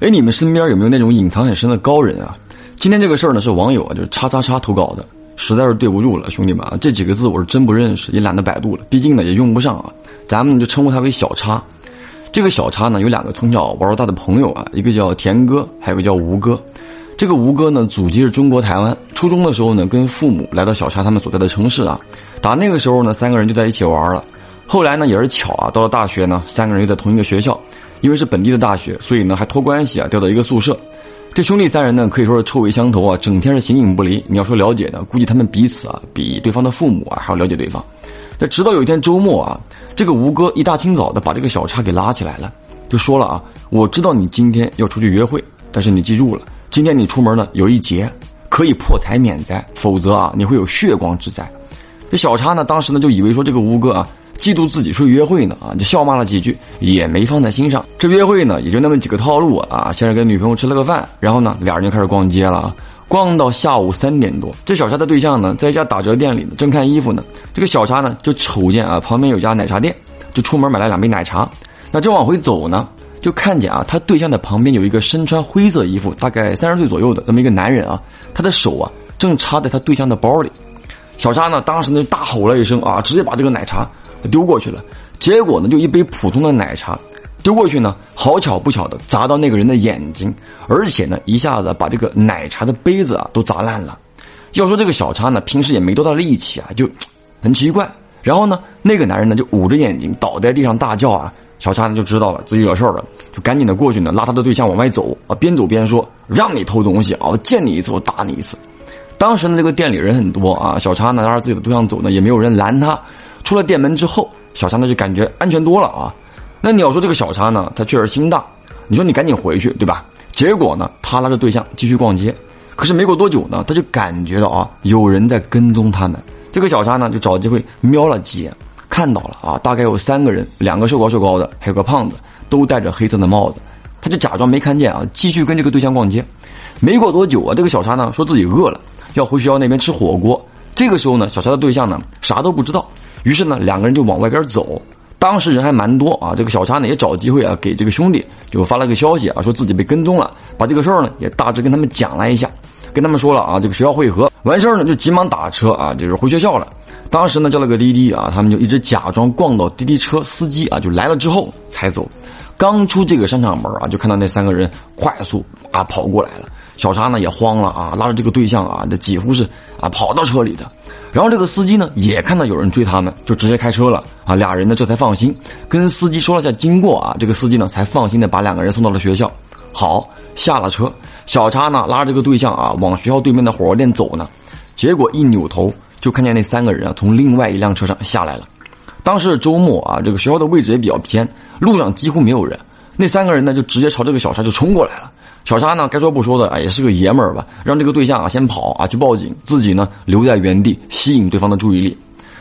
哎，你们身边有没有那种隐藏很深的高人啊？今天这个事儿呢，是网友啊，就是叉叉叉投稿的，实在是对不住了，兄弟们啊，这几个字我是真不认识，也懒得百度了，毕竟呢也用不上啊，咱们就称呼他为小叉。这个小叉呢，有两个从小玩到大的朋友啊，一个叫田哥，还有一个叫吴哥。这个吴哥呢，祖籍是中国台湾。初中的时候呢，跟父母来到小叉他们所在的城市啊。打那个时候呢，三个人就在一起玩了。后来呢，也是巧啊，到了大学呢，三个人又在同一个学校。因为是本地的大学，所以呢还托关系啊调到一个宿舍。这兄弟三人呢，可以说是臭味相投啊，整天是形影不离。你要说了解呢，估计他们彼此啊，比对方的父母啊还要了解对方。那直到有一天周末啊，这个吴哥一大清早的把这个小叉给拉起来了，就说了啊，我知道你今天要出去约会，但是你记住了。今天你出门呢，有一劫，可以破财免灾，否则啊，你会有血光之灾。这小叉呢，当时呢就以为说这个吴哥啊，嫉妒自己出去约会呢啊，就笑骂了几句，也没放在心上。这约会呢，也就那么几个套路啊，先是跟女朋友吃了个饭，然后呢，俩人就开始逛街了啊，逛到下午三点多。这小沙的对象呢，在一家打折店里，正看衣服呢。这个小沙呢，就瞅见啊，旁边有家奶茶店，就出门买了两杯奶茶。那正往回走呢。就看见啊，他对象的旁边有一个身穿灰色衣服、大概三十岁左右的这么一个男人啊，他的手啊正插在他对象的包里。小沙呢，当时呢大吼了一声啊，直接把这个奶茶丢过去了。结果呢，就一杯普通的奶茶丢过去呢，好巧不巧的砸到那个人的眼睛，而且呢，一下子把这个奶茶的杯子啊都砸烂了。要说这个小叉呢，平时也没多大力气啊，就很奇怪。然后呢，那个男人呢就捂着眼睛倒在地上大叫啊。小叉呢就知道了自己惹事儿了，就赶紧的过去呢，拉他的对象往外走啊，边走边说：“让你偷东西啊，我见你一次我打你一次。”当时呢，这个店里人很多啊，小叉呢拉着自己的对象走呢，也没有人拦他。出了店门之后，小沙呢就感觉安全多了啊。那你要说这个小沙呢，他确实心大，你说你赶紧回去对吧？结果呢，他拉着对象继续逛街，可是没过多久呢，他就感觉到啊，有人在跟踪他们。这个小沙呢就找机会瞄了几眼。看到了啊，大概有三个人，两个瘦高瘦高的，还有个胖子，都戴着黑色的帽子。他就假装没看见啊，继续跟这个对象逛街。没过多久啊，这个小沙呢说自己饿了，要回学校那边吃火锅。这个时候呢，小沙的对象呢啥都不知道，于是呢两个人就往外边走。当时人还蛮多啊，这个小叉呢也找机会啊给这个兄弟就发了个消息啊，说自己被跟踪了，把这个事儿呢也大致跟他们讲了一下。跟他们说了啊，这个学校汇合完事儿呢，就急忙打车啊，就是回学校了。当时呢叫了个滴滴啊，他们就一直假装逛到滴滴车司机啊就来了之后才走。刚出这个商场门啊，就看到那三个人快速啊跑过来了。小沙呢也慌了啊，拉着这个对象啊，这几乎是啊跑到车里的。然后这个司机呢也看到有人追他们，就直接开车了啊。俩人呢这才放心，跟司机说了下经过啊，这个司机呢才放心的把两个人送到了学校。好，下了车，小叉呢拉着这个对象啊往学校对面的火锅店走呢，结果一扭头就看见那三个人啊从另外一辆车上下来了。当时周末啊，这个学校的位置也比较偏，路上几乎没有人。那三个人呢就直接朝这个小叉就冲过来了。小沙呢该说不说的啊，也是个爷们儿吧，让这个对象啊先跑啊去报警，自己呢留在原地吸引对方的注意力。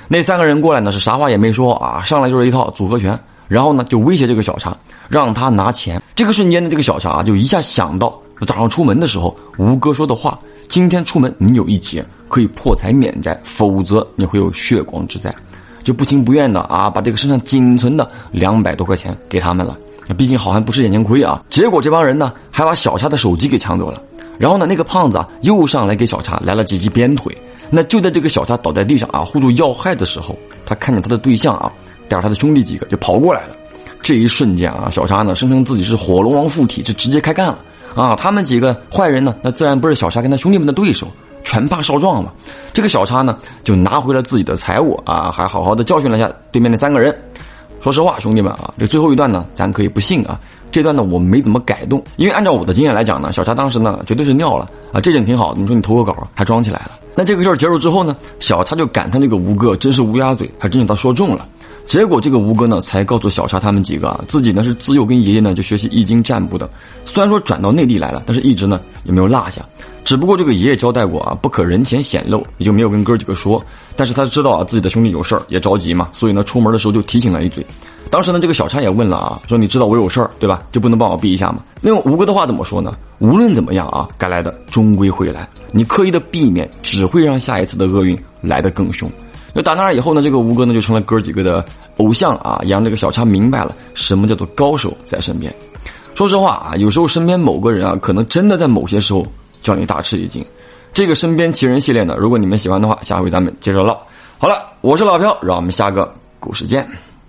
那三个人过来呢是啥话也没说啊，上来就是一套组合拳。然后呢，就威胁这个小沙，让他拿钱。这个瞬间呢，这个小沙啊，就一下想到早上出门的时候吴哥说的话：今天出门你有一劫，可以破财免灾，否则你会有血光之灾。就不情不愿的啊，把这个身上仅存的两百多块钱给他们了。毕竟好汉不吃眼前亏啊。结果这帮人呢，还把小叉的手机给抢走了。然后呢，那个胖子啊，又上来给小叉来了几记鞭腿。那就在这个小叉倒在地上啊，护住要害的时候，他看见他的对象啊。带着他的兄弟几个就跑过来了，这一瞬间啊，小沙呢声称自己是火龙王附体，就直接开干了啊！他们几个坏人呢，那自然不是小沙跟他兄弟们的对手，拳怕少壮嘛。这个小沙呢就拿回了自己的财物啊，还好好的教训了一下对面那三个人。说实话，兄弟们啊，这最后一段呢，咱可以不信啊。这段呢，我没怎么改动，因为按照我的经验来讲呢，小叉当时呢绝对是尿了啊，这阵挺好。你说你投个稿还装起来了，那这个事儿结束之后呢，小叉就感叹这个吴哥真是乌鸦嘴，还真给他说中了。结果这个吴哥呢，才告诉小叉他们几个啊，自己呢是自幼跟爷爷呢就学习易经占卜的，虽然说转到内地来了，但是一直呢也没有落下。只不过这个爷爷交代过啊，不可人前显露，也就没有跟哥几个说。但是他知道啊自己的兄弟有事儿，也着急嘛，所以呢出门的时候就提醒了一嘴。当时呢这个小叉也问了啊，说你知道我有事儿对吧？就不能帮我避一下吗？那用吴哥的话怎么说呢？无论怎么样啊，该来的终归会来，你刻意的避免，只会让下一次的厄运来得更凶。就打那以后呢，这个吴哥呢就成了哥几个的偶像啊，也让这个小叉明白了什么叫做高手在身边。说实话啊，有时候身边某个人啊，可能真的在某些时候叫你大吃一惊。这个身边奇人系列呢，如果你们喜欢的话，下回咱们接着唠。好了，我是老飘，让我们下个故事见。